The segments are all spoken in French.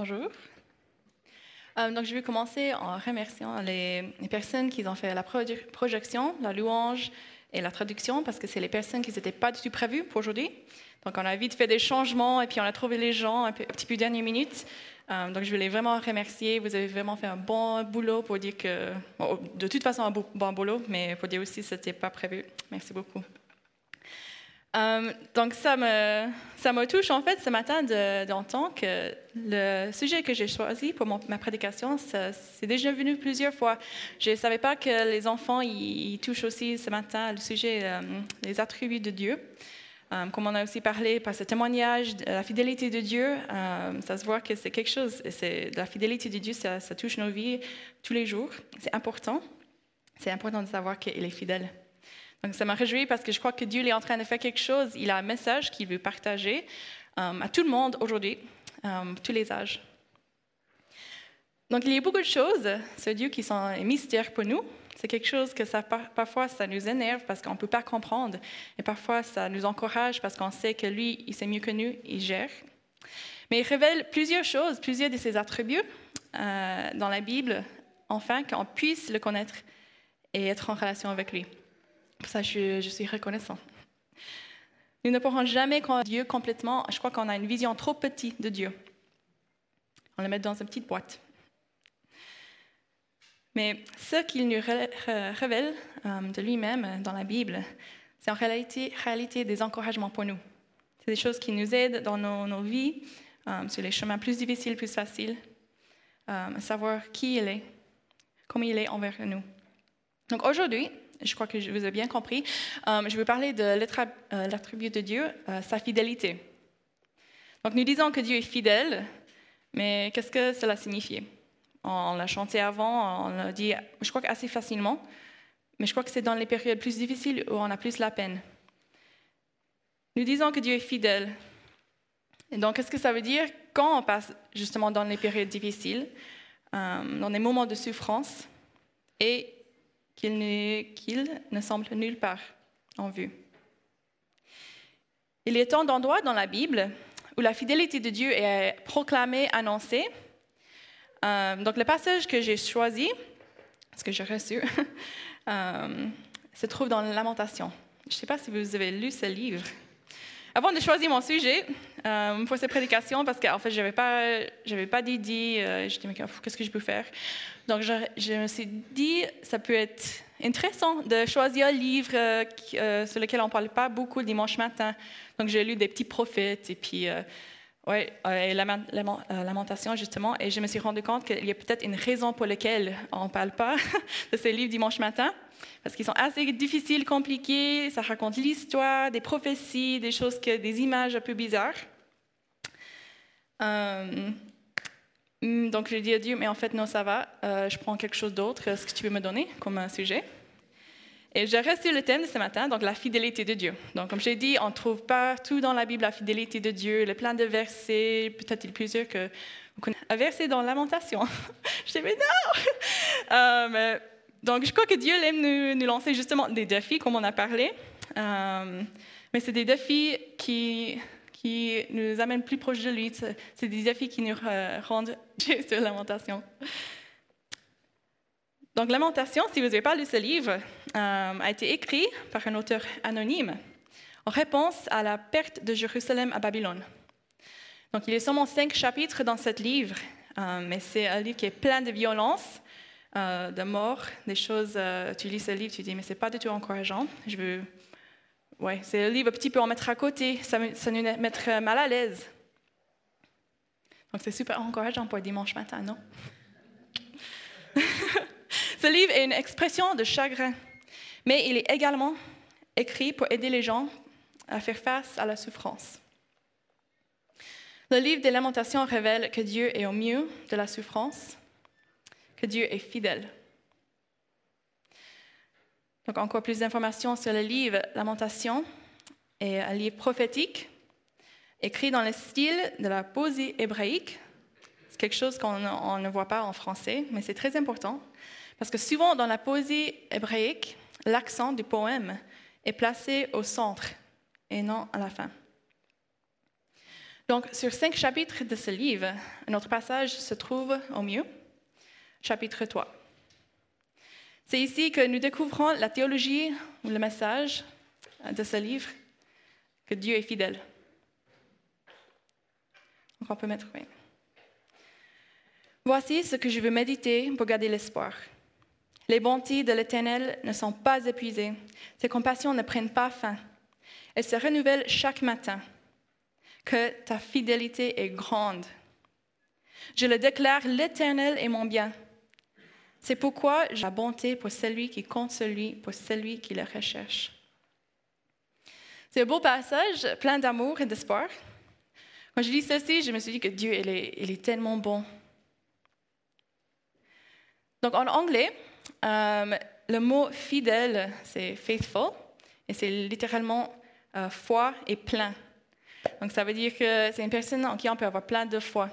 Bonjour. Euh, donc, je vais commencer en remerciant les, personnes qui ont fait la projection, la louange et la traduction, parce que c'est les personnes qui n'étaient pas du tout prévues pour aujourd'hui. Donc, on a vite fait des changements et puis on a trouvé les gens un, petit peu dernière minute. Euh, donc, je voulais vraiment remercier. Vous avez vraiment fait un bon boulot pour dire que, de toute façon, un bon boulot, mais pour dire aussi que ce n'était pas prévu. Merci beaucoup. Euh, donc ça me, touche en fait ce matin de- d'entendre que le sujet que j'ai choisi pour ma prédication, c'est déjà venu plusieurs fois. Je ne savais pas que les enfants ils, touchent aussi ce matin le sujet euh, des attributs de Dieu. Euh, comme on a aussi parlé par ce témoignage la fidélité de Dieu, euh, ça se voit que c'est quelque chose, et la fidélité de Dieu, ça touche nos vies tous les jours. C'est important. C'est important de savoir qu'il est fidèle. Donc ça m'a réjoui parce que je crois que Dieu est en train de faire quelque chose. Il a un message qu'il veut partager euh, à tout le monde aujourd'hui, euh, tous les âges. Donc il y a beaucoup de choses, ce Dieu, qui sont un mystère pour nous. C'est quelque chose que parfois ça nous énerve parce qu'on ne peut pas comprendre. Et parfois ça nous encourage parce qu'on sait que lui, il sait mieux que nous, il gère. Mais il révèle plusieurs choses, plusieurs de ses attributs euh, dans la Bible, afin qu'on puisse le connaître et être en relation avec lui. Pour ça, je, suis reconnaissant. Nous ne pourrons jamais connaître Dieu complètement. Je crois qu'on a une vision trop petite de Dieu. On le met dans une petite boîte. Mais ce qu'il nous ré- ré- révèle euh, de lui-même dans la Bible, c'est en réalité, des encouragements pour nous. C'est des choses qui nous aident dans nos, vies, euh, sur les chemins plus difficiles, plus faciles, euh, à savoir qui il est, comment il est envers nous. Donc aujourd'hui, je crois que je vous ai bien compris, euh, je vais parler de euh, l'attribut de Dieu, euh, sa fidélité. Donc nous disons que Dieu est fidèle, mais qu'est-ce que cela signifie? On l'a chanté avant, on l'a dit, je crois assez facilement, mais je crois que c'est dans les périodes plus difficiles où on a plus la peine. Nous disons que Dieu est fidèle. Et donc, qu'est-ce que ça veut dire quand on passe justement dans les périodes difficiles, dans des moments de souffrance, et qu'il ne, semble nulle part en vue. Il a tant d'endroits dans la Bible où la fidélité de Dieu est proclamée, annoncée. Euh, donc le passage que j'ai choisi, ce que j'ai reçu, euh, se trouve dans Lamentation. Je ne sais pas si vous avez lu ce livre. Avant de choisir mon sujet euh, pour cette prédication, parce qu'en fait, je n'avais pas, j'avais pas d'idée, euh, dit, mais qu'est-ce que je peux faire? Donc, je, me suis dit, ça peut être intéressant de choisir un livre euh, euh, sur lequel on ne parle pas beaucoup le dimanche matin. Donc, j'ai lu des petits prophètes et puis, ouais, euh, Lament- Lament- euh, Lamentation, justement, et je me suis rendu compte qu'il y a peut-être une raison pour laquelle on ne parle pas de ces livres dimanche matin. Parce qu'ils sont assez difficiles, compliqués, ça raconte l'histoire, des prophéties, des choses, des images un peu bizarres. Euh, hum, donc j'ai dit à Dieu, mais en fait non, ça va, euh, je prends quelque chose d'autre, est-ce que tu peux me donner comme un sujet? Et j'ai resté le thème de ce matin, donc la fidélité de Dieu. Donc comme j'ai dit, on trouve partout dans la Bible la fidélité de Dieu, le plein de versets, peut-être plusieurs que vous connaissez. Un verset dans Lamentation. je dis, mais non Euh, donc, je crois que Dieu aime nous, lancer justement des défis, comme on a parlé. Euh, mais c'est des défis qui, qui nous amènent plus proches de lui. C'est des défis qui nous rendent sur Lamentation. Donc, Lamentation, si vous n'avez pas lu ce livre, euh, a été écrit par un auteur anonyme en réponse à la perte de Jérusalem à Babylone. Donc, il y a seulement cinq chapitres dans ce livre, euh, mais c'est un livre qui est plein de violence, euh, de mort, des choses. tu lis ce livre, tu dis, mais c'est pas du tout encourageant. Je veux. Ouais, c'est un livre un petit peu à mettre à côté, ça, nous mettrait mal à l'aise. Donc, c'est super encourageant pour dimanche matin, non? Ce livre est une expression de chagrin, mais il est également écrit pour aider les gens à faire face à la souffrance. Le livre des Lamentations révèle que Dieu est au mieux de la souffrance, que Dieu est fidèle. Donc encore plus d'informations sur le livre Lamentations est un livre prophétique écrit dans le style de la poésie hébraïque. C'est quelque chose qu'on on ne voit pas en français, mais c'est très important parce que souvent dans la poésie hébraïque, l'accent du poème est placé au centre et non à la fin. Donc, sur cinq chapitres de ce livre, notre passage se trouve au mieux, chapitre 3. C'est ici que nous découvrons la théologie ou le message de ce livre, que Dieu est fidèle. Donc, on peut mettre oui. Voici ce que je veux méditer pour garder l'espoir. Les bontés de l'Éternel ne sont pas épuisées, ses compassions ne prennent pas fin. Elles se renouvellent chaque matin. Que ta fidélité est grande. Je le déclare, l'Éternel est mon bien. C'est pourquoi j'ai la bonté pour celui qui compte celui, pour celui qui le recherche. C'est un beau passage, plein d'amour et d'espoir. Quand je lis ceci, je me suis dit que Dieu, il est, est tellement bon. Donc en anglais, euh, le mot fidèle, c'est faithful, et c'est littéralement euh, foi et plein. Donc ça veut dire que c'est une personne en qui on peut avoir plein de foi.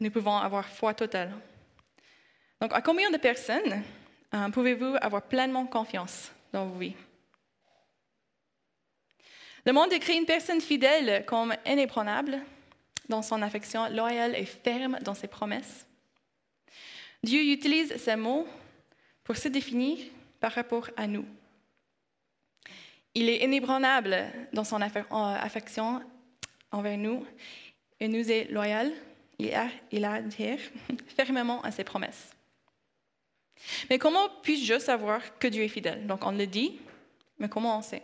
Nous pouvons avoir foi totale. Donc à combien de personnes euh, pouvez-vous avoir pleinement confiance dans vos vies? Le monde décrit une personne fidèle comme inébranlable dans son affection, loyale et ferme dans ses promesses. Dieu utilise ces mots pour se définir par rapport à nous. Il est inébranlable dans son affection envers nous et nous est loyal. Il adhère fermement à ses promesses. Mais comment puis-je savoir que Dieu est fidèle? Donc on le dit, mais comment on sait?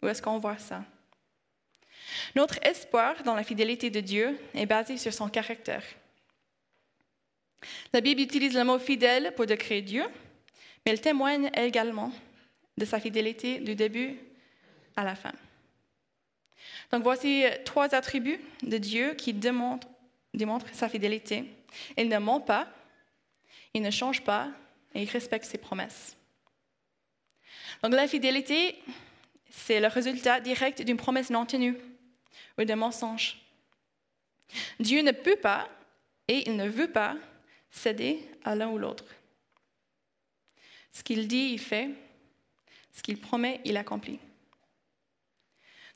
Où est-ce qu'on voit ça? Notre espoir dans la fidélité de Dieu est basé sur son caractère. La Bible utilise le mot fidèle pour décrire Dieu, mais elle témoigne également de sa fidélité du début à la fin. Donc voici trois attributs de Dieu qui démontrent, sa fidélité. Il ne ment pas, il ne change pas et il respecte ses promesses. Donc la fidélité, c'est le résultat direct d'une promesse non tenue ou d'un mensonge. Dieu ne peut pas et il ne veut pas céder à l'un ou l'autre. Ce qu'il dit, il fait. Ce qu'il promet, il accomplit.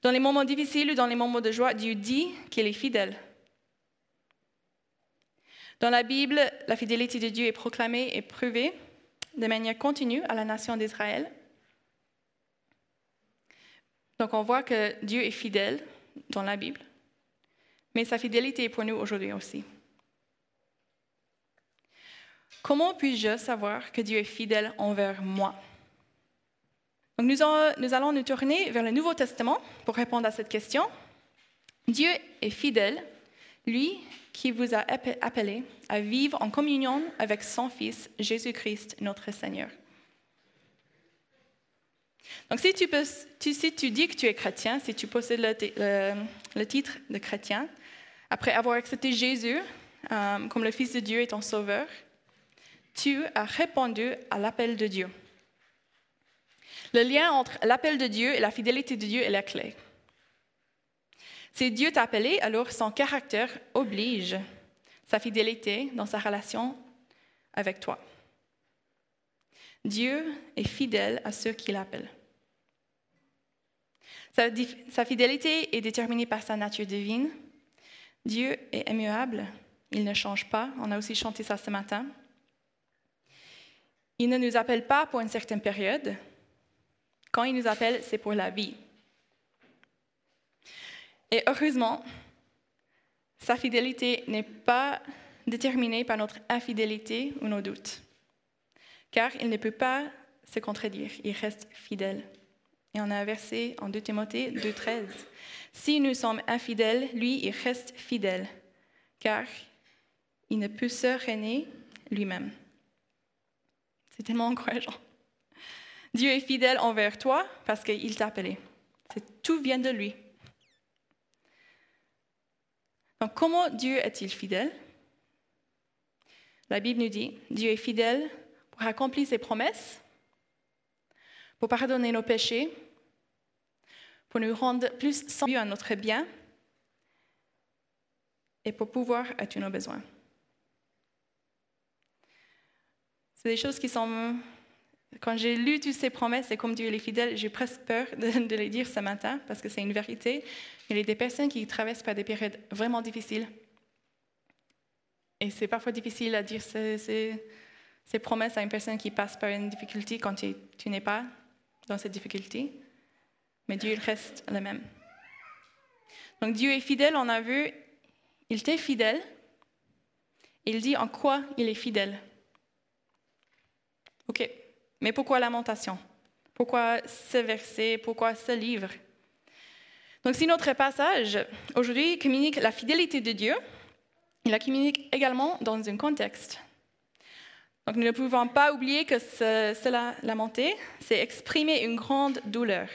Dans les moments difficiles ou dans les moments de joie, Dieu dit qu'il est fidèle. Dans la Bible, la fidélité de Dieu est proclamée et prouvée de manière continue à la nation d'Israël. Donc on voit que Dieu est fidèle dans la Bible, mais sa fidélité est pour nous aujourd'hui aussi. Comment puis-je savoir que Dieu est fidèle envers moi? Donc nous, allons nous tourner vers le Nouveau Testament pour répondre à cette question. Dieu est fidèle, lui qui vous a appelé à vivre en communion avec son Fils, Jésus-Christ, notre Seigneur. Donc si tu, dis que tu es chrétien, si tu possèdes le, titre de chrétien, après avoir accepté Jésus euh, comme le Fils de Dieu et ton Sauveur, tu as répondu à l'appel de Dieu. Le lien entre l'appel de Dieu et la fidélité de Dieu est la clé. Si Dieu t'a appelé, alors son caractère oblige sa fidélité dans sa relation avec toi. Dieu est fidèle à ceux qui l'appellent. Sa, sa, fidélité est déterminée par sa nature divine. Dieu est immuable, il ne change pas. On a aussi chanté ça ce matin. Il ne nous appelle pas pour une certaine période. Quand il nous appelle, c'est pour la vie. Et heureusement, sa fidélité n'est pas déterminée par notre infidélité ou nos doutes, car il ne peut pas se contredire, il reste fidèle. Et on a un verset en 2 Timothée 2.13. Si nous sommes infidèles, lui, il reste fidèle, car il ne peut se régner lui-même. C'est tellement encourageant. Dieu est fidèle envers toi parce qu'il t'a appelé. Tout vient de lui. Donc comment Dieu est-il fidèle? La Bible nous dit, Dieu est fidèle pour accomplir ses promesses, pour pardonner nos péchés, pour nous rendre plus sensibles à notre bien et pour pouvoir être nos besoins. C'est des choses qui sont Quand j'ai lu toutes ces promesses et comme Dieu est fidèle, j'ai presque peur de, les dire ce matin parce que c'est une vérité. Il y a des personnes qui traversent par des périodes vraiment difficiles. Et c'est parfois difficile à dire ces, promesses à une personne qui passe par une difficulté quand tu, n'es pas dans cette difficulté. Mais Dieu reste le même. Donc Dieu est fidèle, on a vu, il était fidèle. Il dit en quoi il est fidèle. OK, mais pourquoi lamentation? Pourquoi ce verset? Pourquoi ce livre? Donc si notre passage aujourd'hui communique la fidélité de Dieu, il la communique également dans un contexte. Donc nous ne pouvons pas oublier que cela lamenter, c'est exprimer une grande douleur.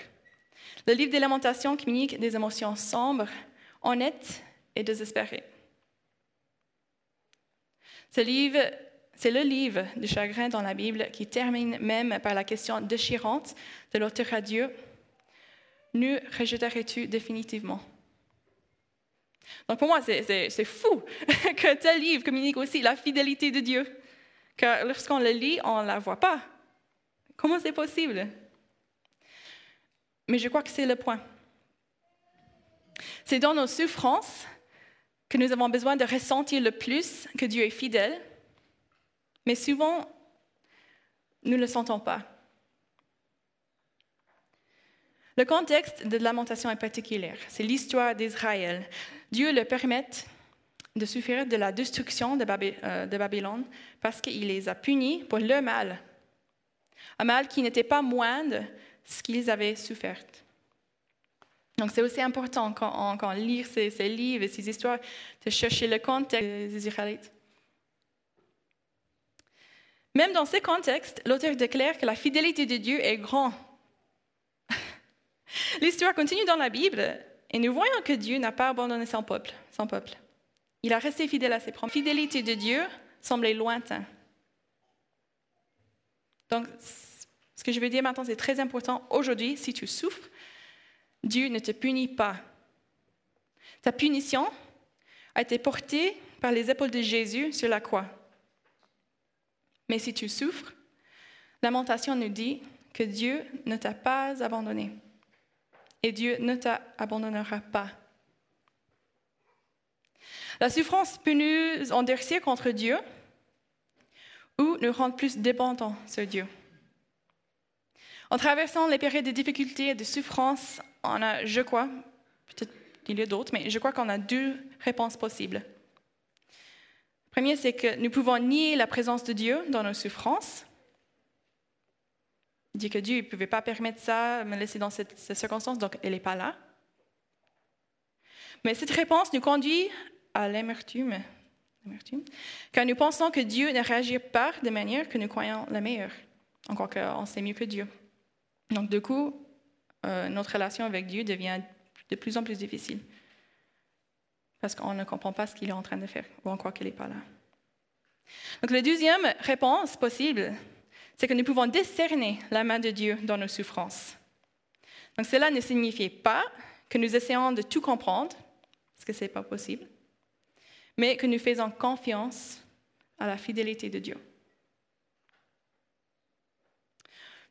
Le livre des lamentations communique des émotions sombres, honnêtes et désespérées. Ce livre, c'est le livre du chagrin dans la Bible qui termine même par la question déchirante de l'auteur à Dieu. Nous rejetterais-tu définitivement? Donc pour moi, c'est fou que tel livre communique aussi la fidélité de Dieu. Car lorsqu'on le lit, on ne la voit pas. Comment c'est possible? Mais je crois que c'est le point. C'est dans nos souffrances que nous avons besoin de ressentir le plus que Dieu est fidèle, mais souvent, nous ne le sentons pas. Le contexte de lamentation est particulier. C'est l'histoire d'Israël. Dieu le permet de souffrir de la destruction de, euh, Babylone parce qu'il les a punis pour leur mal. Un mal qui n'était pas moindre ce qu'ils avaient souffert. Donc c'est aussi important quand on, lit ces, livres et ces histoires de chercher le contexte des Israélites. Même dans ces contextes, l'auteur déclare que la fidélité de Dieu est grande. L'histoire continue dans la Bible et nous voyons que Dieu n'a pas abandonné son peuple, son peuple. Il a resté fidèle à ses promesses. La fidélité de Dieu semblait lointaine. Donc, ce que je veux dire maintenant, c'est très important. Aujourd'hui, si tu souffres, Dieu ne te punit pas. Ta punition a été portée par les épaules de Jésus sur la croix. Mais si tu souffres, Lamentation nous dit que Dieu ne t'a pas abandonné. Et Dieu ne t'abandonnera pas. La souffrance peut nous endurcir contre Dieu ou nous rendre plus dépendants sur Dieu. En traversant les périodes de difficultés et de souffrance, on a, je crois, peut-être il y a d'autres, mais je crois qu'on a deux réponses possibles. Premier, c'est que nous pouvons nier la présence de Dieu dans nos souffrances. Dire que Dieu ne pouvait pas permettre ça, me laisser dans cette, cette circonstance, donc elle n'est pas là. Mais cette réponse nous conduit à l'amertume, car nous pensons que Dieu ne réagit pas de manière que nous croyons la meilleure, encore qu'on sait mieux que Dieu. Donc, du coup, euh, notre relation avec Dieu devient de plus en plus difficile parce qu'on ne comprend pas ce qu'il est en train de faire ou on croit qu'il n'est pas là. Donc, la deuxième réponse possible, c'est que nous pouvons discerner la main de Dieu dans nos souffrances. Donc, cela ne signifie pas que nous essayons de tout comprendre, parce que ce n'est pas possible, mais que nous faisons confiance à la fidélité de Dieu.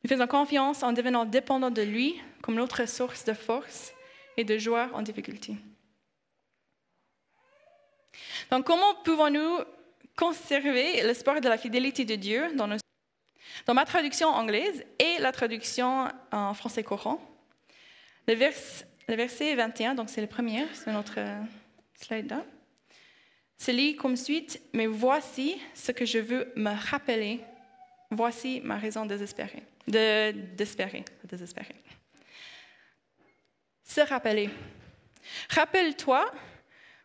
Nous faisons confiance en devenant dépendants de lui comme notre source de force et de joie en difficulté. Donc, comment pouvons-nous conserver l'espoir de la fidélité de Dieu dans, nos... dans ma traduction anglaise et la traduction en français courant? Le, le verset 21, donc c'est le premier sur notre slide là, se lit comme suite Mais voici ce que je veux me rappeler, voici ma raison désespérée de d'espérer, désespérer. Se rappeler. Rappelle-toi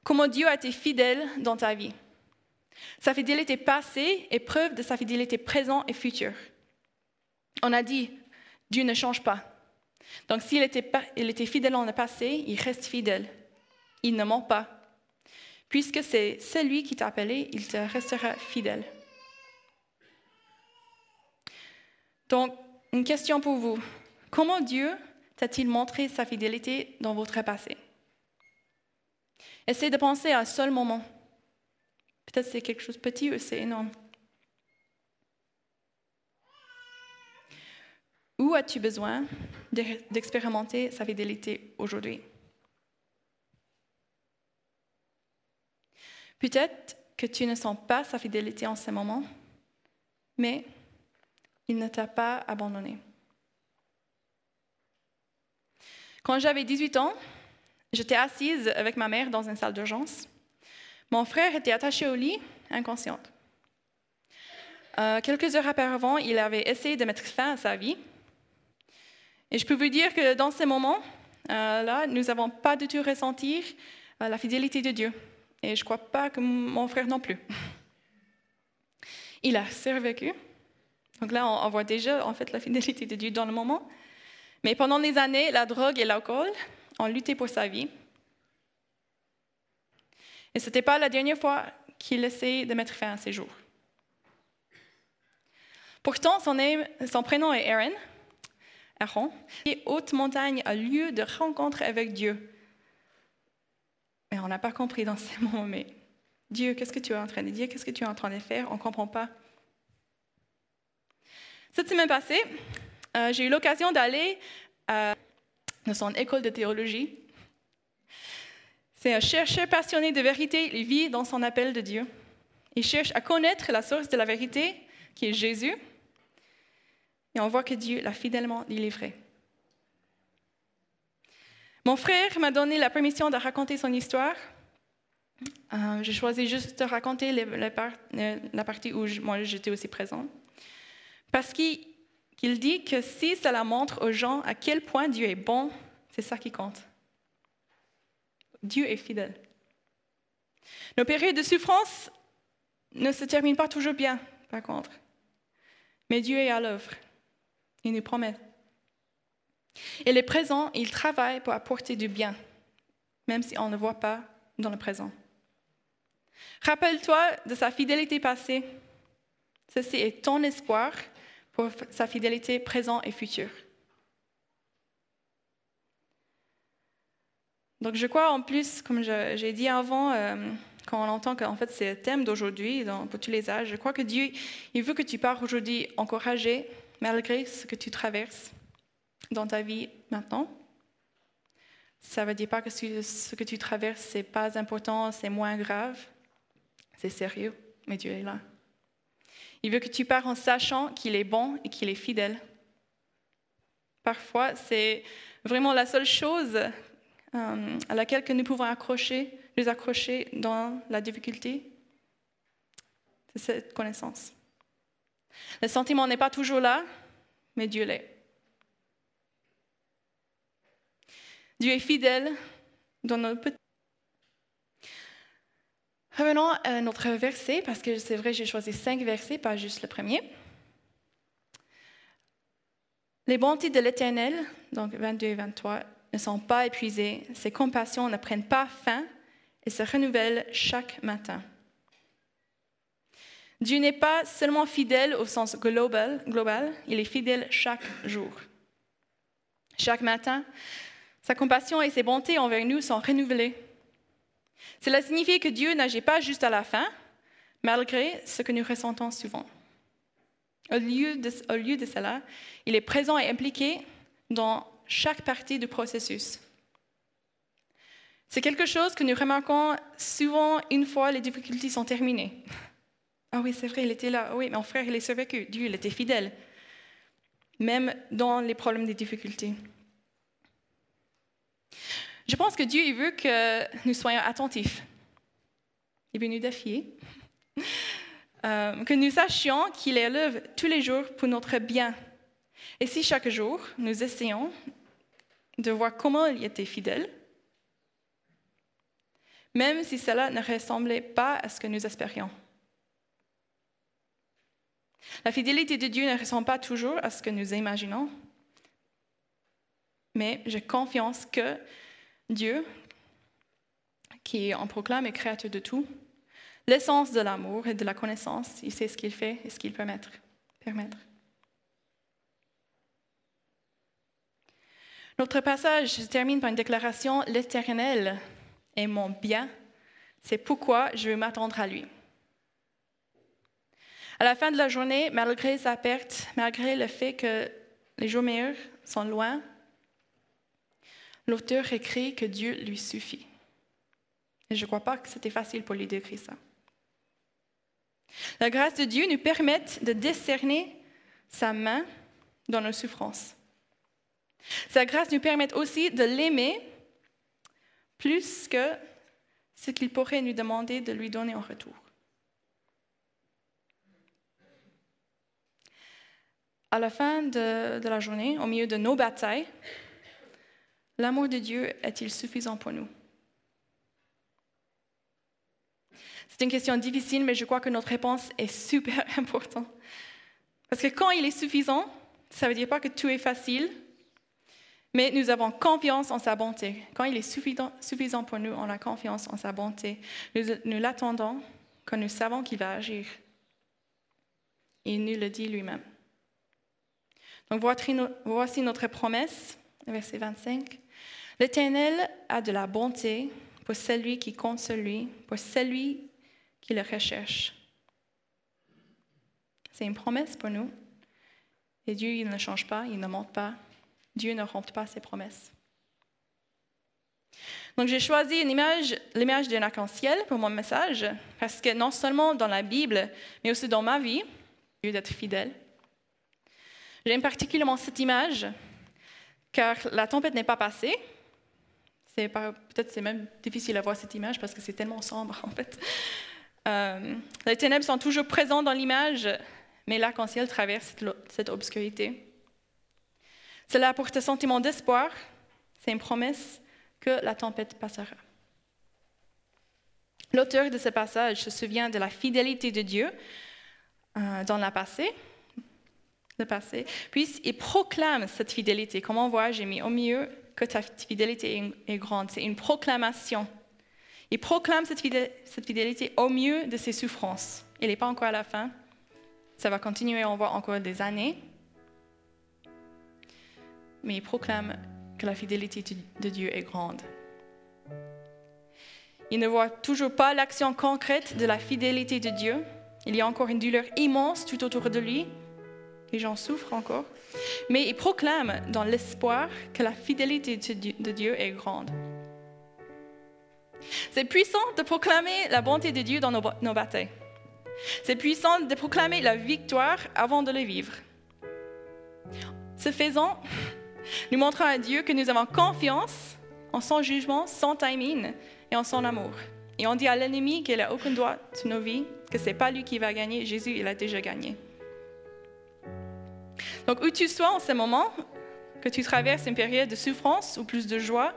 comment Dieu a été fidèle dans ta vie. Sa fidélité passée est preuve de sa fidélité présente et future. On a dit, Dieu ne change pas. Donc s'il était, était fidèle dans le passé, il reste fidèle. Il ne ment pas. Puisque c'est celui qui t'a appelé, il te restera fidèle. Donc, une question pour vous. Comment Dieu t'a-t-il montré sa fidélité dans votre passé? Essayez de penser à un seul moment. Peut-être c'est quelque chose de petit ou c'est énorme. Où as-tu besoin d'expérimenter sa fidélité aujourd'hui? Peut-être que tu ne sens pas sa fidélité en ce moment, mais il ne t'a pas abandonné. Quand j'avais 18 ans, j'étais assise avec ma mère dans une salle d'urgence. Mon frère était attaché au lit, inconscient. Euh, quelques heures auparavant, il avait essayé de mettre fin à sa vie. Et je peux vous dire que dans ces moments-là, euh, nous n'avons pas du tout ressenti euh, la fidélité de Dieu. Et je ne crois pas que mon frère non plus. Il a survécu. Donc là, on, voit déjà en fait la fidélité de Dieu dans le moment. Mais pendant des années, la drogue et l'alcool ont lutté pour sa vie. Et ce n'était pas la dernière fois qu'il essayait de mettre fin à ses jours. Pourtant, son, prénom est Aaron, Aaron, et haute montagne, a lieu de rencontre avec Dieu. Mais on n'a pas compris dans ces moments, mais Dieu, qu'est-ce que tu es en train de dire? Qu'est-ce que tu es en train de faire? On ne comprend pas. Cette semaine passée, euh, j'ai eu l'occasion d'aller à son école de théologie. C'est un chercheur passionné de vérité, il vit dans son appel de Dieu. Il cherche à connaître la source de la vérité, qui est Jésus, et on voit que Dieu l'a fidèlement délivré. Mon frère m'a donné la permission de raconter son histoire. Euh, j'ai choisi juste de raconter la partie où moi j'étais aussi présente. Parce qu'il dit que si cela montre aux gens à quel point Dieu est bon, c'est ça qui compte. Dieu est fidèle. Nos périodes de souffrance ne se terminent pas toujours bien, par contre. Mais Dieu est à l'œuvre. Il nous promet. Il est présent, il travaille pour apporter du bien, même si on ne le voit pas dans le présent. Rappelle-toi de sa fidélité passée. Ceci est ton espoir pour sa fidélité présente et future. Donc je crois en plus, comme j'ai dit avant, euh, quand on entend qu'en fait c'est le thème d'aujourd'hui pour tous les âges, je crois que Dieu, il veut que tu pars aujourd'hui encouragé malgré ce que tu traverses dans ta vie maintenant. Ça ne veut dire pas que ce que tu traverses, n'est pas important, c'est moins grave. C'est sérieux, mais Dieu est là. Il veut que tu pars en sachant qu'il est bon et qu'il est fidèle. Parfois, c'est vraiment la seule chose euh, à laquelle que nous pouvons accrocher, nous accrocher dans la difficulté. C'est cette connaissance. Le sentiment n'est pas toujours là, mais Dieu l'est. Dieu est fidèle dans notre petit. Revenons à notre verset, parce que c'est vrai, j'ai choisi cinq versets, pas juste le premier. Les bontés de l'Éternel, donc 22 et 23, ne sont pas épuisées, ses compassions ne prennent pas fin et se renouvellent chaque matin. Dieu n'est pas seulement fidèle au sens global, global, il est fidèle chaque jour. Chaque matin, sa compassion et ses bontés envers nous sont renouvelées. Cela signifie que Dieu n'agit pas juste à la fin, malgré ce que nous ressentons souvent. Au lieu, de, cela, il est présent et impliqué dans chaque partie du processus. C'est quelque chose que nous remarquons souvent une fois les difficultés sont terminées. Ah oui, c'est vrai, il était là. Oui, mon frère, il est survécu. Dieu, il était fidèle. Même dans les problèmes des difficultés. Je pense que Dieu veut que nous soyons attentifs. Il veut nous défier. Euh, que nous sachions qu'il est l'œuvre tous les jours pour notre bien. Et si chaque jour, nous essayons de voir comment il était fidèle, même si cela ne ressemblait pas à ce que nous espérions. La fidélité de Dieu ne ressemble pas toujours à ce que nous imaginons, mais j'ai confiance que Dieu, qui en proclame est créateur de tout, l'essence de l'amour et de la connaissance, il sait ce qu'il fait et ce qu'il peut permettre. Notre passage se termine par une déclaration L'Éternel est mon bien, c'est pourquoi je veux m'attendre à lui. À la fin de la journée, malgré sa perte, malgré le fait que les jours meilleurs sont loin, l'auteur écrit que Dieu lui suffit. Et je ne crois pas que c'était facile pour lui d'écrire ça. La grâce de Dieu nous permet de discerner sa main dans nos souffrances. Sa grâce nous permet aussi de l'aimer plus que ce qu'il pourrait nous demander de lui donner en retour. À la fin de, de la journée, au milieu de nos batailles, l'amour de Dieu est-il suffisant pour nous? C'est une question difficile, mais je crois que notre réponse est super importante. Parce que quand il est suffisant, ça ne veut dire pas que tout est facile, mais nous avons confiance en sa bonté. Quand il est suffisant, pour nous, on a confiance en sa bonté. Nous, l'attendons quand nous savons qu'il va agir. Il nous le dit lui-même. Donc voici notre promesse, verset 25. L'Éternel a de la bonté pour celui qui compte sur lui, pour celui qui le recherche. C'est une promesse pour nous. Et Dieu, il ne change pas, il ne monte pas. Dieu ne rompt pas ses promesses. Donc j'ai choisi une image, l'image d'un arc-en-ciel pour mon message, parce que non seulement dans la Bible, mais aussi dans ma vie, Dieu d'être fidèle. J'aime particulièrement cette image, car la tempête n'est pas passée. Peut-être c'est même difficile à voir cette image parce que c'est tellement sombre en fait. Euh, les ténèbres sont toujours présentes dans l'image, mais l'arc-en-ciel traverse cette obscurité. Cela apporte un sentiment d'espoir, c'est une promesse que la tempête passera. L'auteur de ce passage se souvient de la fidélité de Dieu euh, dans le passé, le passé, puis il proclame cette fidélité. Comme on voit, j'ai mis au milieu que ta fidélité est grande. C'est une proclamation il proclame cette fidélité au mieux de ses souffrances. Il n'est pas encore à la fin. Ça va continuer, on voit encore des années. Mais il proclame que la fidélité de Dieu est grande. Il ne voit toujours pas l'action concrète de la fidélité de Dieu. Il y a encore une douleur immense tout autour de lui. Les gens souffrent encore. Mais il proclame dans l'espoir que la fidélité de Dieu est grande. C'est puissant de proclamer la bonté de Dieu dans nos, batailles. C'est puissant de proclamer la victoire avant de le vivre. Ce faisant, nous montrons à Dieu que nous avons confiance en son jugement, son timing et en son amour. Et on dit à l'ennemi qu'il n'a aucun droit sur nos vies, que ce n'est pas lui qui va gagner, Jésus, il a déjà gagné. Donc, où tu sois en ce moment, que tu traverses une période de souffrance ou plus de joie,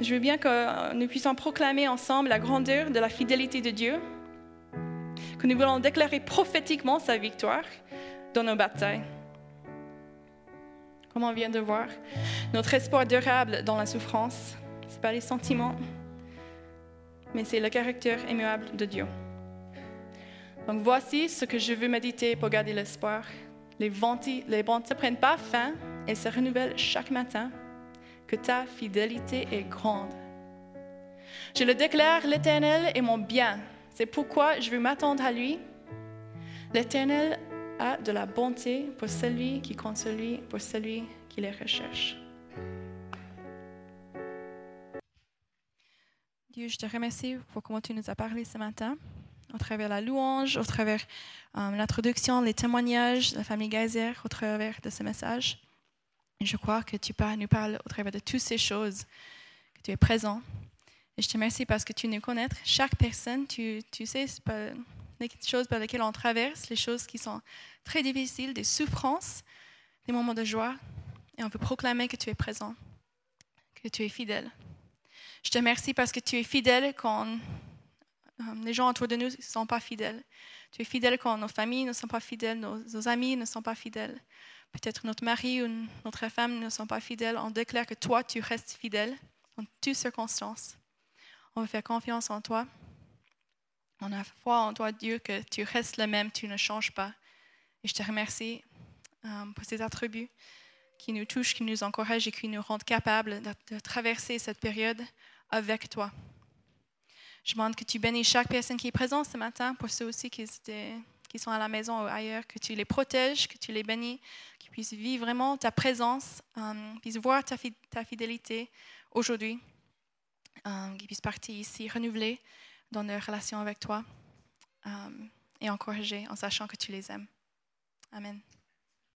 je veux bien que nous puissions proclamer ensemble la grandeur de la fidélité de Dieu, que nous voulons déclarer prophétiquement sa victoire dans nos batailles. Comme on vient de voir, notre espoir durable dans la souffrance, ce n'est pas les sentiments, mais c'est le caractère immuable de Dieu. Donc voici ce que je veux méditer pour garder l'espoir. Les vents les ne prennent pas fin et se renouvellent chaque matin que ta fidélité est grande. Je le déclare, l'Éternel est mon bien. C'est pourquoi je veux m'attendre à lui. L'Éternel a de la bonté pour celui qui compte sur lui, pour celui qui les recherche. Dieu, je te remercie pour comment tu nous as parlé ce matin, au travers la louange, au travers euh, l'introduction, les témoignages de la famille Geyser, au travers de ce message. Je crois que tu nous parles au travers de toutes ces choses, que tu es présent. Et je te remercie parce que tu nous connais, chaque personne, tu, tu sais les choses par lesquelles on traverse, les choses qui sont très difficiles, des souffrances, des moments de joie. Et on veut proclamer que tu es présent, que tu es fidèle. Je te remercie parce que tu es fidèle quand les gens autour de nous ne sont pas fidèles. Tu es fidèle quand nos familles ne sont pas fidèles, nos amis ne sont pas fidèles peut-être notre mari ou notre femme ne sont pas fidèles, on déclare que toi, tu restes fidèle en toutes circonstances. On veut faire confiance en toi. On a foi en toi, Dieu, que tu restes le même, tu ne changes pas. Et je te remercie euh, pour ces attributs qui nous touchent, qui nous encouragent et qui nous rendent capables de, traverser cette période avec toi. Je demande que tu bénisses chaque personne qui est présente ce matin, pour ceux aussi qui, sont à la maison ou ailleurs, que tu les protèges, que tu les bénis, qu'ils puissent vivre vraiment ta présence, euh, qu'ils puissent voir ta, fidélité aujourd'hui, euh, qu'ils puissent partir ici renouvelés dans leur relation avec toi et encouragés en sachant que tu les aimes. Amen.